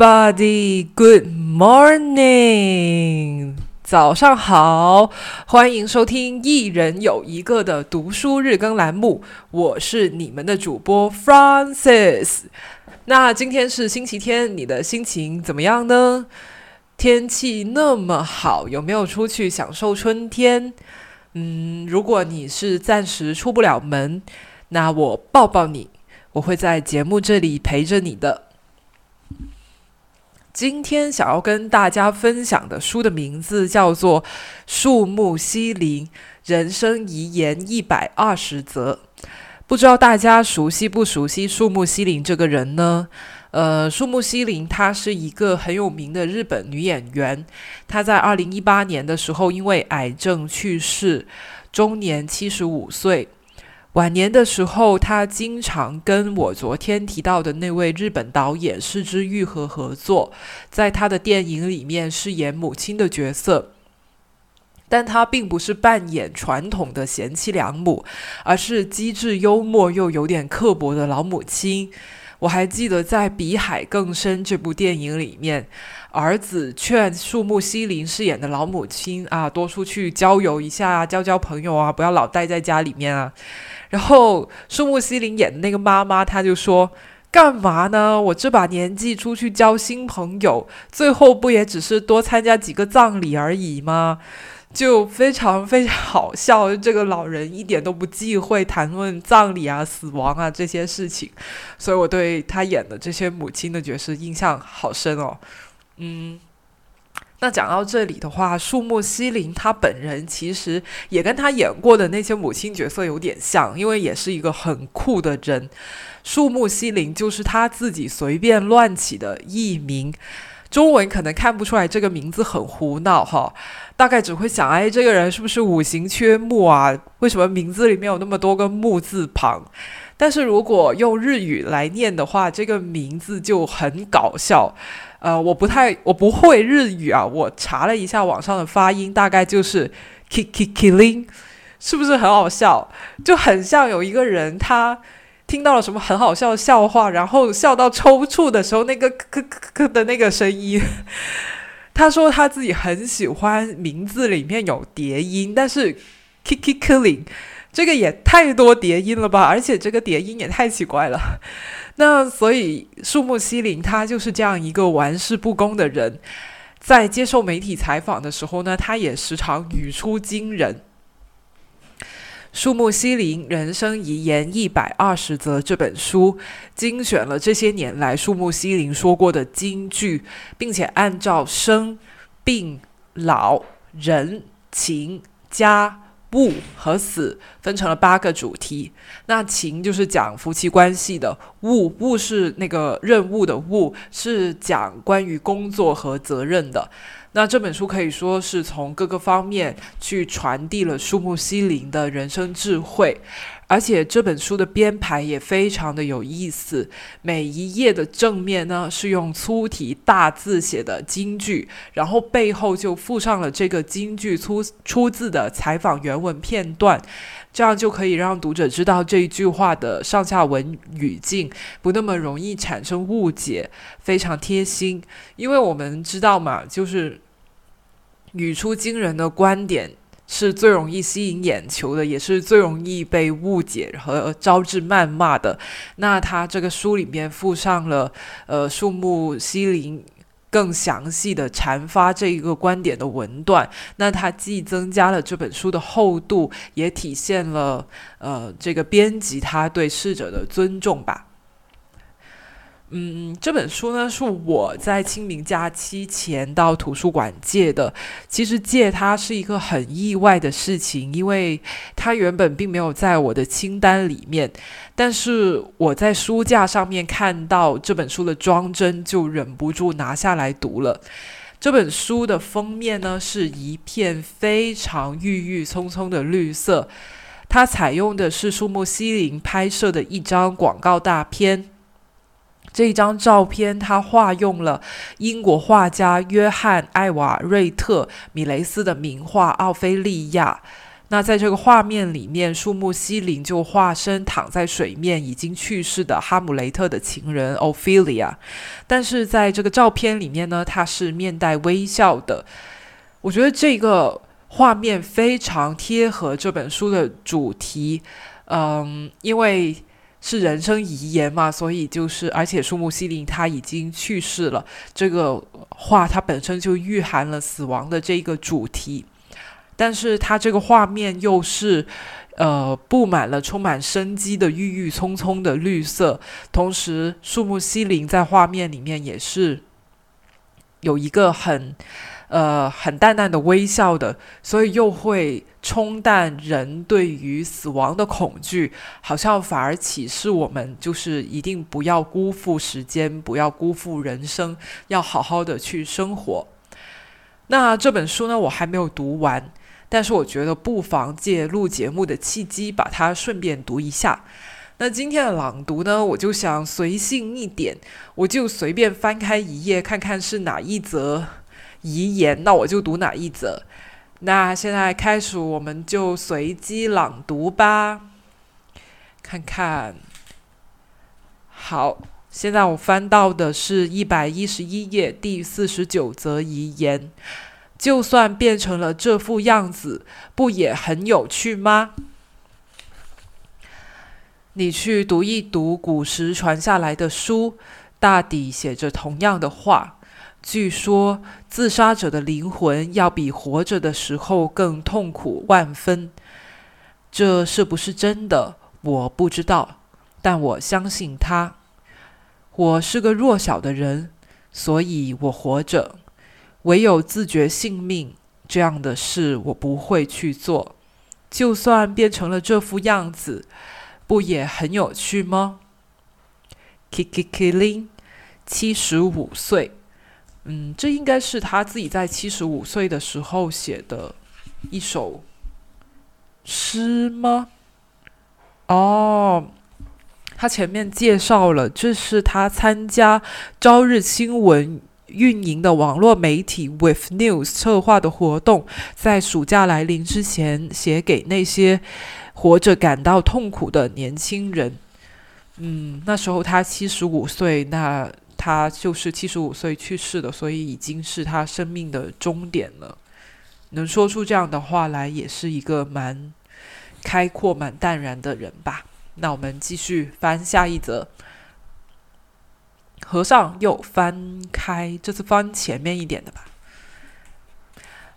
Everybody, good morning！早上好，欢迎收听一人有一个的读书日更栏目，我是你们的主播 Francis。那今天是星期天，你的心情怎么样呢？天气那么好，有没有出去享受春天？嗯，如果你是暂时出不了门，那我抱抱你，我会在节目这里陪着你的。今天想要跟大家分享的书的名字叫做《树木希林人生遗言一百二十则》，不知道大家熟悉不熟悉树木希林这个人呢？呃，树木希林她是一个很有名的日本女演员，她在二零一八年的时候因为癌症去世，终年七十五岁。晚年的时候，他经常跟我昨天提到的那位日本导演是之愈合合作，在他的电影里面饰演母亲的角色。但他并不是扮演传统的贤妻良母，而是机智幽默又有点刻薄的老母亲。我还记得在《比海更深》这部电影里面，儿子劝树木希林饰演的老母亲啊，多出去郊游一下，交交朋友啊，不要老待在家里面啊。然后，树木希林演的那个妈妈，她就说：“干嘛呢？我这把年纪出去交新朋友，最后不也只是多参加几个葬礼而已吗？”就非常非常好笑。这个老人一点都不忌讳谈论葬礼啊、死亡啊这些事情，所以我对他演的这些母亲的角色印象好深哦。嗯。那讲到这里的话，树木希林他本人其实也跟他演过的那些母亲角色有点像，因为也是一个很酷的人。树木希林就是他自己随便乱起的艺名，中文可能看不出来这个名字很胡闹哈，大概只会想，哎，这个人是不是五行缺木啊？为什么名字里面有那么多个木字旁？但是如果用日语来念的话，这个名字就很搞笑。呃，我不太，我不会日语啊。我查了一下网上的发音，大概就是 kikikilin 是不是很好笑？就很像有一个人，他听到了什么很好笑的笑话，然后笑到抽搐的时候，那个 咳咳咳的那个声音。他说他自己很喜欢名字里面有叠音，但是 k i k i killing 这个也太多叠音了吧，而且这个叠音也太奇怪了。那所以，树木希林他就是这样一个玩世不恭的人，在接受媒体采访的时候呢，他也时常语出惊人。树木希林人生遗言一百二十则这本书精选了这些年来树木希林说过的金句，并且按照生、病、老、人、情、家。物和死分成了八个主题，那情就是讲夫妻关系的，物物是那个任务的物，是讲关于工作和责任的。那这本书可以说是从各个方面去传递了树木西林的人生智慧。而且这本书的编排也非常的有意思，每一页的正面呢是用粗体大字写的京剧，然后背后就附上了这个京剧出出自的采访原文片段，这样就可以让读者知道这一句话的上下文语境，不那么容易产生误解，非常贴心。因为我们知道嘛，就是语出惊人的观点。是最容易吸引眼球的，也是最容易被误解和招致谩骂的。那他这个书里面附上了，呃，树木西林更详细的阐发这一个观点的文段。那它既增加了这本书的厚度，也体现了呃这个编辑他对逝者的尊重吧。嗯，这本书呢是我在清明假期前到图书馆借的。其实借它是一个很意外的事情，因为它原本并没有在我的清单里面。但是我在书架上面看到这本书的装帧，就忍不住拿下来读了。这本书的封面呢是一片非常郁郁葱葱的绿色，它采用的是树木西林拍摄的一张广告大片。这一张照片，他画用了英国画家约翰·艾瓦瑞特·米雷斯的名画《奥菲利亚》。那在这个画面里面，树木西林就化身躺在水面已经去世的哈姆雷特的情人 Ophelia，但是在这个照片里面呢，他是面带微笑的。我觉得这个画面非常贴合这本书的主题，嗯，因为。是人生遗言嘛，所以就是，而且树木希林他已经去世了。这个画它本身就蕴含了死亡的这个主题，但是它这个画面又是呃布满了充满生机的郁郁葱葱的绿色，同时树木希林在画面里面也是有一个很。呃，很淡淡的微笑的，所以又会冲淡人对于死亡的恐惧，好像反而启示我们，就是一定不要辜负时间，不要辜负人生，要好好的去生活。那这本书呢，我还没有读完，但是我觉得不妨借录节目的契机，把它顺便读一下。那今天的朗读呢，我就想随性一点，我就随便翻开一页，看看是哪一则。遗言，那我就读哪一则？那现在开始，我们就随机朗读吧，看看。好，现在我翻到的是一百一十一页第四十九则遗言。就算变成了这副样子，不也很有趣吗？你去读一读古时传下来的书，大抵写着同样的话。据说自杀者的灵魂要比活着的时候更痛苦万分，这是不是真的？我不知道，但我相信他。我是个弱小的人，所以我活着。唯有自绝性命这样的事，我不会去做。就算变成了这副样子，不也很有趣吗？Kikilin，七十五岁。嗯，这应该是他自己在七十五岁的时候写的一首诗吗？哦，他前面介绍了，这是他参加朝日新闻运营的网络媒体 With News 策划的活动，在暑假来临之前写给那些活着感到痛苦的年轻人。嗯，那时候他七十五岁，那。他就是七十五岁去世的，所以已经是他生命的终点了。能说出这样的话来，也是一个蛮开阔、蛮淡然的人吧。那我们继续翻下一则。和尚又翻开，这次翻前面一点的吧。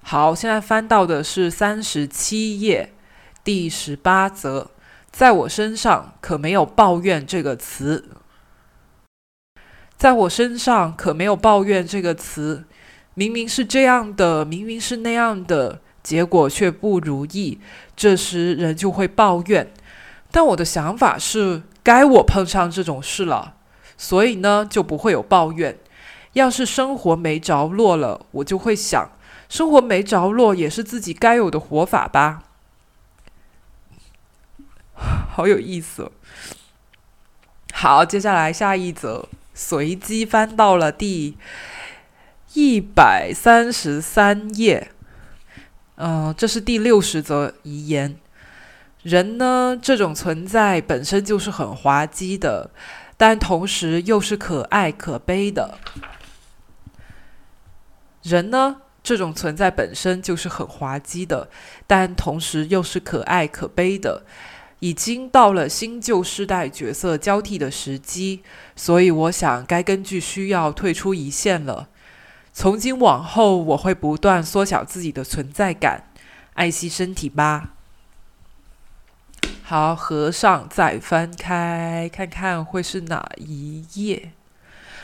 好，现在翻到的是三十七页第十八则，在我身上可没有抱怨这个词。在我身上可没有抱怨这个词，明明是这样的，明明是那样的，结果却不如意。这时人就会抱怨，但我的想法是，该我碰上这种事了，所以呢就不会有抱怨。要是生活没着落了，我就会想，生活没着落也是自己该有的活法吧。好有意思。好，接下来下一则。随机翻到了第一百三十三页，嗯，这是第六十则遗言。人呢，这种存在本身就是很滑稽的，但同时又是可爱可悲的。人呢，这种存在本身就是很滑稽的，但同时又是可爱可悲的。已经到了新旧世代角色交替的时机，所以我想该根据需要退出一线了。从今往后，我会不断缩小自己的存在感，爱惜身体吧。好，和尚再翻开看看会是哪一页？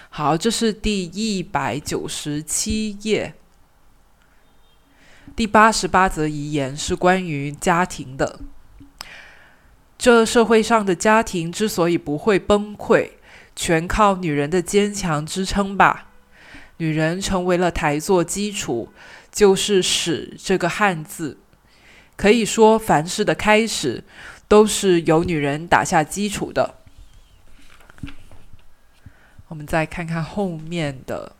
好，这是第一百九十七页，第八十八则遗言是关于家庭的。这社会上的家庭之所以不会崩溃，全靠女人的坚强支撑吧。女人成为了台座基础，就是“始”这个汉字。可以说，凡事的开始都是由女人打下基础的。我们再看看后面的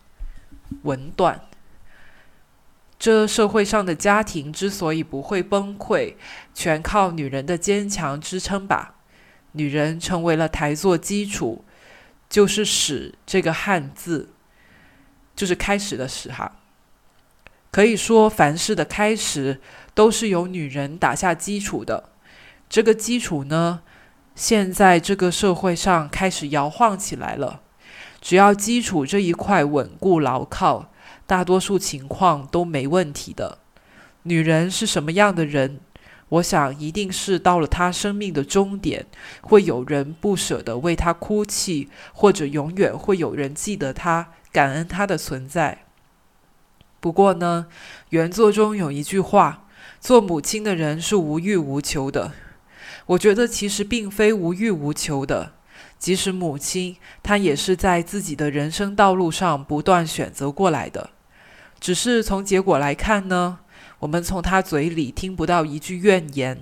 文段。这社会上的家庭之所以不会崩溃，全靠女人的坚强支撑吧。女人成为了台座基础，就是“始”这个汉字，就是开始的“始”哈。可以说，凡事的开始都是由女人打下基础的。这个基础呢，现在这个社会上开始摇晃起来了。只要基础这一块稳固牢靠，大多数情况都没问题的。女人是什么样的人？我想，一定是到了她生命的终点，会有人不舍得为她哭泣，或者永远会有人记得她，感恩她的存在。不过呢，原作中有一句话：“做母亲的人是无欲无求的。”我觉得其实并非无欲无求的。即使母亲，她也是在自己的人生道路上不断选择过来的。只是从结果来看呢，我们从他嘴里听不到一句怨言，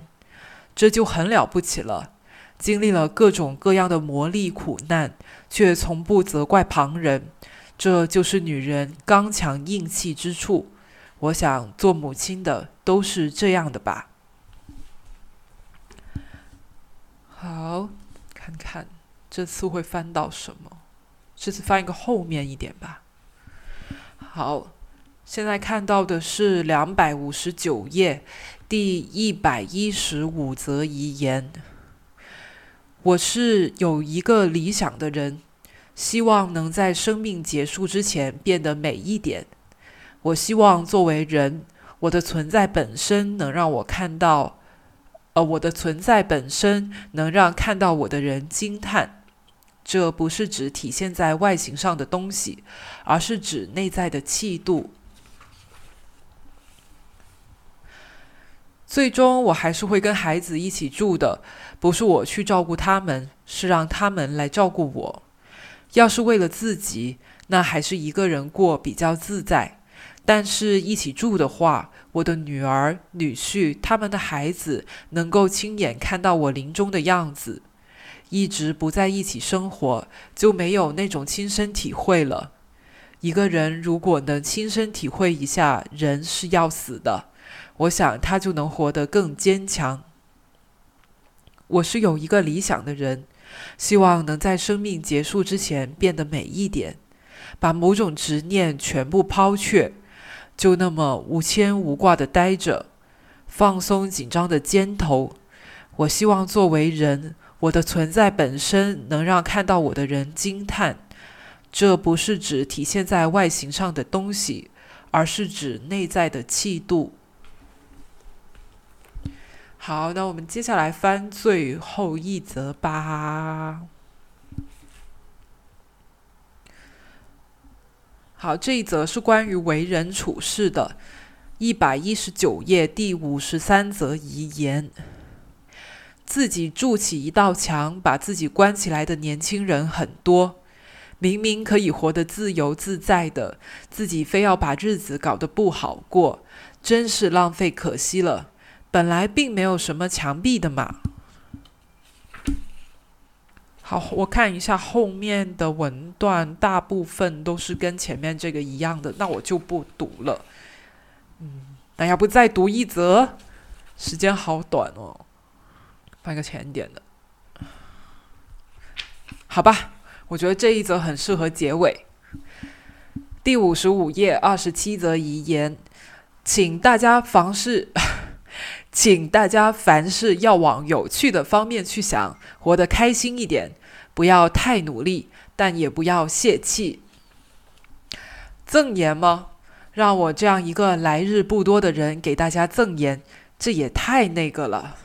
这就很了不起了。经历了各种各样的磨砺苦难，却从不责怪旁人，这就是女人刚强硬气之处。我想做母亲的都是这样的吧。好，看看。这次会翻到什么？这次翻一个后面一点吧。好，现在看到的是两百五十九页第一百一十五则遗言。我是有一个理想的人，希望能在生命结束之前变得美一点。我希望作为人，我的存在本身能让我看到，呃，我的存在本身能让看到我的人惊叹。这不是指体现在外形上的东西，而是指内在的气度。最终，我还是会跟孩子一起住的，不是我去照顾他们，是让他们来照顾我。要是为了自己，那还是一个人过比较自在。但是一起住的话，我的女儿、女婿、他们的孩子能够亲眼看到我临终的样子。一直不在一起生活，就没有那种亲身体会了。一个人如果能亲身体会一下人是要死的，我想他就能活得更坚强。我是有一个理想的人，希望能在生命结束之前变得美一点，把某种执念全部抛却，就那么无牵无挂的待着，放松紧张的肩头。我希望作为人。我的存在本身能让看到我的人惊叹，这不是指体现在外形上的东西，而是指内在的气度。好，那我们接下来翻最后一则吧。好，这一则是关于为人处事的，一百一十九页第五十三则遗言。自己筑起一道墙，把自己关起来的年轻人很多。明明可以活得自由自在的，自己非要把日子搞得不好过，真是浪费可惜了。本来并没有什么墙壁的嘛。好，我看一下后面的文段，大部分都是跟前面这个一样的，那我就不读了。嗯，那要不再读一则？时间好短哦。放一个浅点的，好吧？我觉得这一则很适合结尾。第五十五页二十七则遗言，请大家凡事，请大家凡事要往有趣的方面去想，活得开心一点，不要太努力，但也不要泄气。赠言吗？让我这样一个来日不多的人给大家赠言，这也太那个了。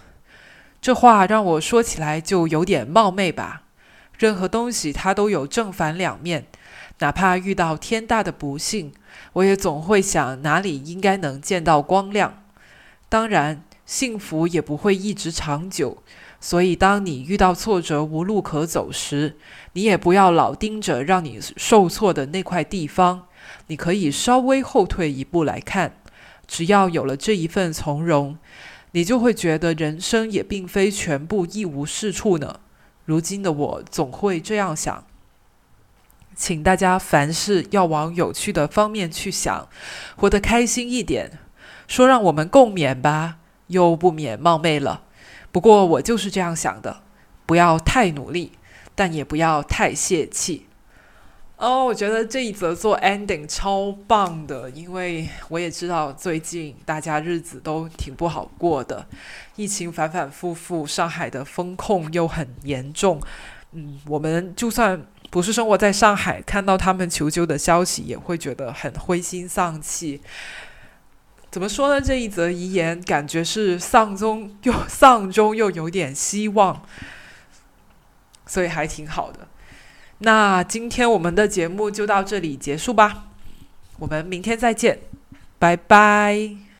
这话让我说起来就有点冒昧吧。任何东西它都有正反两面，哪怕遇到天大的不幸，我也总会想哪里应该能见到光亮。当然，幸福也不会一直长久，所以当你遇到挫折无路可走时，你也不要老盯着让你受挫的那块地方，你可以稍微后退一步来看。只要有了这一份从容。你就会觉得人生也并非全部一无是处呢。如今的我总会这样想。请大家凡事要往有趣的方面去想，活得开心一点。说让我们共勉吧，又不免冒昧了。不过我就是这样想的，不要太努力，但也不要太泄气。哦，我觉得这一则做 ending 超棒的，因为我也知道最近大家日子都挺不好过的，疫情反反复复，上海的风控又很严重。嗯，我们就算不是生活在上海，看到他们求救的消息，也会觉得很灰心丧气。怎么说呢？这一则遗言感觉是丧中又丧中又有点希望，所以还挺好的。那今天我们的节目就到这里结束吧，我们明天再见，拜拜。